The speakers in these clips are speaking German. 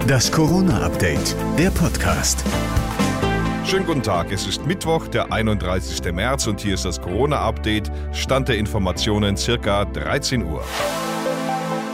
Das Corona-Update, der Podcast. Schönen guten Tag, es ist Mittwoch, der 31. März und hier ist das Corona-Update. Stand der Informationen circa 13 Uhr.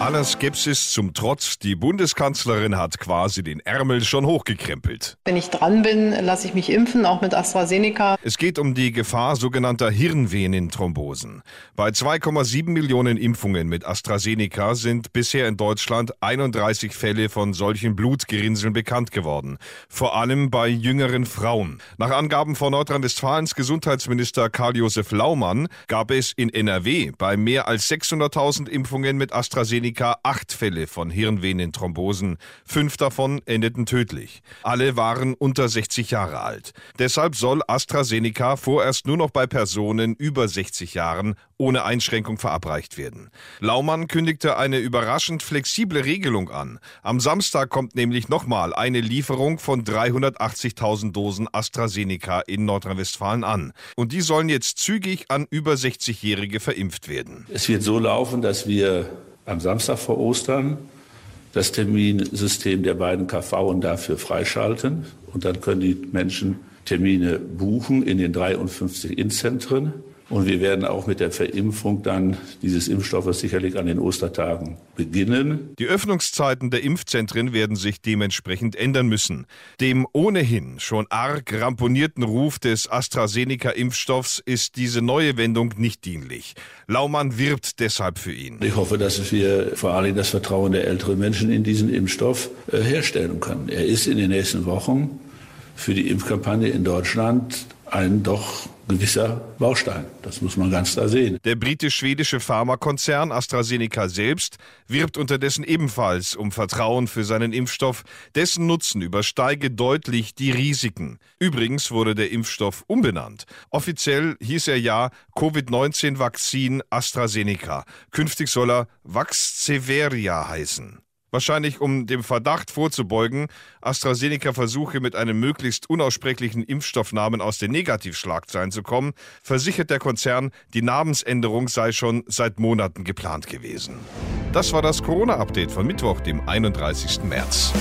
Aller Skepsis zum Trotz, die Bundeskanzlerin hat quasi den Ärmel schon hochgekrempelt. Wenn ich dran bin, lasse ich mich impfen, auch mit AstraZeneca. Es geht um die Gefahr sogenannter Hirnvenenthrombosen. Bei 2,7 Millionen Impfungen mit AstraZeneca sind bisher in Deutschland 31 Fälle von solchen Blutgerinnseln bekannt geworden. Vor allem bei jüngeren Frauen. Nach Angaben von Nordrhein-Westfalens Gesundheitsminister Karl-Josef Laumann gab es in NRW bei mehr als 600.000 Impfungen mit AstraZeneca AstraZeneca acht Fälle von Hirnvenenthrombosen. Fünf davon endeten tödlich. Alle waren unter 60 Jahre alt. Deshalb soll AstraZeneca vorerst nur noch bei Personen über 60 Jahren ohne Einschränkung verabreicht werden. Laumann kündigte eine überraschend flexible Regelung an. Am Samstag kommt nämlich nochmal eine Lieferung von 380.000 Dosen AstraZeneca in Nordrhein-Westfalen an. Und die sollen jetzt zügig an über 60-Jährige verimpft werden. Es wird so laufen, dass wir am Samstag vor Ostern das Terminsystem der beiden KV dafür freischalten. Und dann können die Menschen Termine buchen in den 53 Innenzentren. Und wir werden auch mit der Verimpfung dann dieses Impfstoffes sicherlich an den Ostertagen beginnen. Die Öffnungszeiten der Impfzentren werden sich dementsprechend ändern müssen. Dem ohnehin schon arg ramponierten Ruf des AstraZeneca-Impfstoffs ist diese neue Wendung nicht dienlich. Laumann wirbt deshalb für ihn. Ich hoffe, dass wir vor allem das Vertrauen der älteren Menschen in diesen Impfstoff äh, herstellen können. Er ist in den nächsten Wochen für die Impfkampagne in Deutschland ein doch gewisser Baustein. Das muss man ganz klar sehen. Der britisch-schwedische Pharmakonzern AstraZeneca selbst wirbt unterdessen ebenfalls um Vertrauen für seinen Impfstoff. Dessen Nutzen übersteige deutlich die Risiken. Übrigens wurde der Impfstoff umbenannt. Offiziell hieß er ja Covid-19-Vakzin AstraZeneca. Künftig soll er Vaxzeveria heißen. Wahrscheinlich um dem Verdacht vorzubeugen, AstraZeneca versuche mit einem möglichst unaussprechlichen Impfstoffnamen aus den Negativschlagzeilen zu kommen, versichert der Konzern, die Namensänderung sei schon seit Monaten geplant gewesen. Das war das Corona-Update von Mittwoch, dem 31. März.